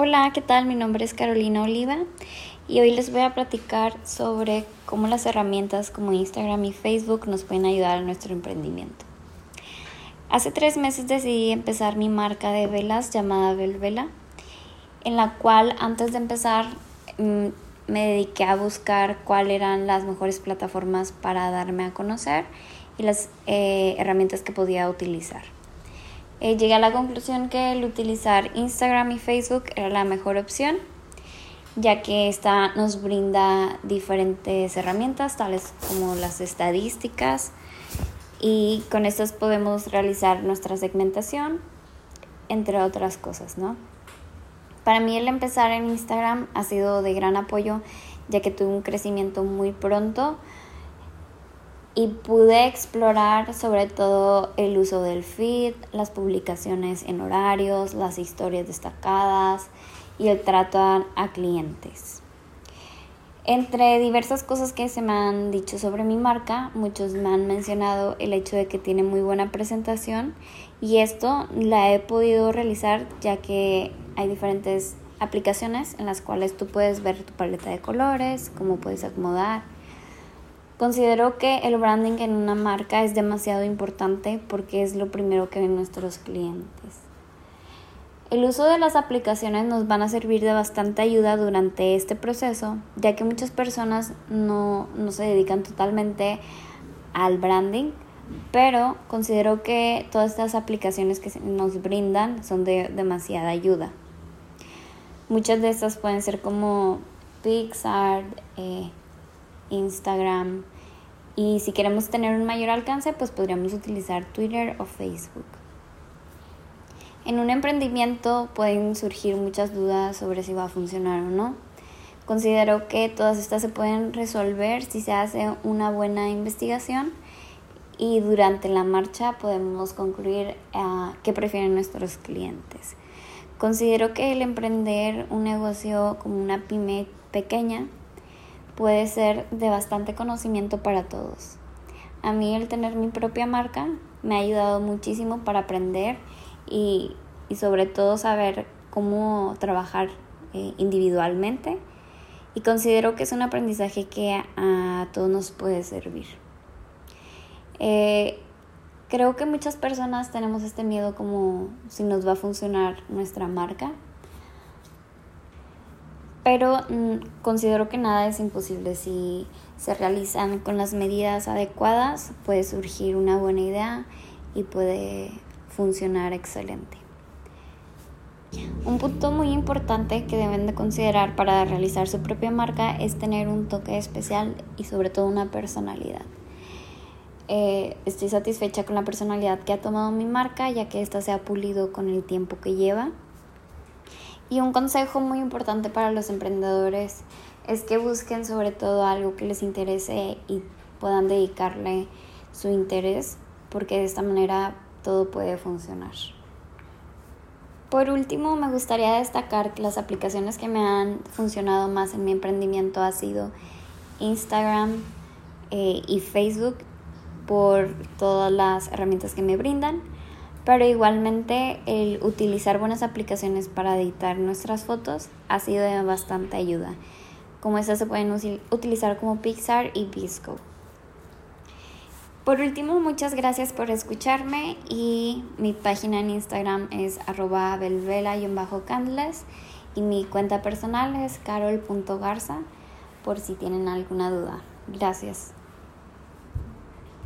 Hola, ¿qué tal? Mi nombre es Carolina Oliva y hoy les voy a platicar sobre cómo las herramientas como Instagram y Facebook nos pueden ayudar a nuestro emprendimiento. Hace tres meses decidí empezar mi marca de velas llamada Velvela, en la cual antes de empezar mm, me dediqué a buscar cuáles eran las mejores plataformas para darme a conocer y las eh, herramientas que podía utilizar. Eh, llegué a la conclusión que el utilizar Instagram y Facebook era la mejor opción, ya que esta nos brinda diferentes herramientas, tales como las estadísticas, y con estas podemos realizar nuestra segmentación, entre otras cosas, ¿no? Para mí el empezar en Instagram ha sido de gran apoyo, ya que tuve un crecimiento muy pronto y pude explorar sobre todo el uso del feed, las publicaciones en horarios, las historias destacadas y el trato a, clientes. Entre diversas cosas que se me han dicho sobre mi marca, muchos me han mencionado el hecho de que tiene muy buena presentación y esto la he podido realizar ya que hay diferentes aplicaciones en las cuales tú puedes ver tu paleta de colores, cómo puedes acomodar Considero que el branding en una marca es demasiado importante porque es lo primero que ven nuestros clientes. El uso de las aplicaciones nos van a servir de bastante ayuda durante este proceso, ya que muchas personas no, se dedican totalmente al branding, pero considero que todas estas aplicaciones que nos brindan son de demasiada ayuda. Muchas de estas pueden ser como Pixar, eh, Instagram. Y si queremos tener un mayor alcance, pues podríamos utilizar Twitter o Facebook. En un emprendimiento pueden surgir muchas dudas sobre si va a funcionar o no. Considero que todas estas se pueden resolver si se hace una buena investigación y durante la marcha podemos concluir a qué prefieren nuestros clientes. Considero que el emprender un negocio como una pyme pequeña puede ser de bastante conocimiento para todos. A mí el tener mi propia marca me ha ayudado muchísimo para aprender y, sobre todo saber cómo trabajar eh, individualmente y considero que es un aprendizaje que a, todos nos puede servir. Eh, creo que muchas personas tenemos este miedo como si nos va a funcionar nuestra marca pero mm, considero que nada es imposible si se realizan con las medidas adecuadas, puede surgir una buena idea y puede funcionar excelente. Un punto muy importante que deben de considerar para realizar su propia marca es tener un toque especial y sobre todo una personalidad. Eh, estoy satisfecha con la personalidad que ha tomado mi marca ya que ésta se ha pulido con el tiempo que lleva y un consejo muy importante para los emprendedores es que busquen sobre todo algo que les interese y puedan dedicarle su interés porque de esta manera todo puede funcionar. Por último, me gustaría destacar que las aplicaciones que me han funcionado más en mi emprendimiento ha sido Instagram eh, y Facebook por todas las herramientas que me brindan pero igualmente el utilizar buenas aplicaciones para editar nuestras fotos ha sido de bastante ayuda. Como estas se pueden utilizar como Pixar y Visco. Por último, muchas gracias por escucharme y mi página en Instagram es arroba y mi cuenta personal es carol.garza por si tienen alguna duda. Gracias.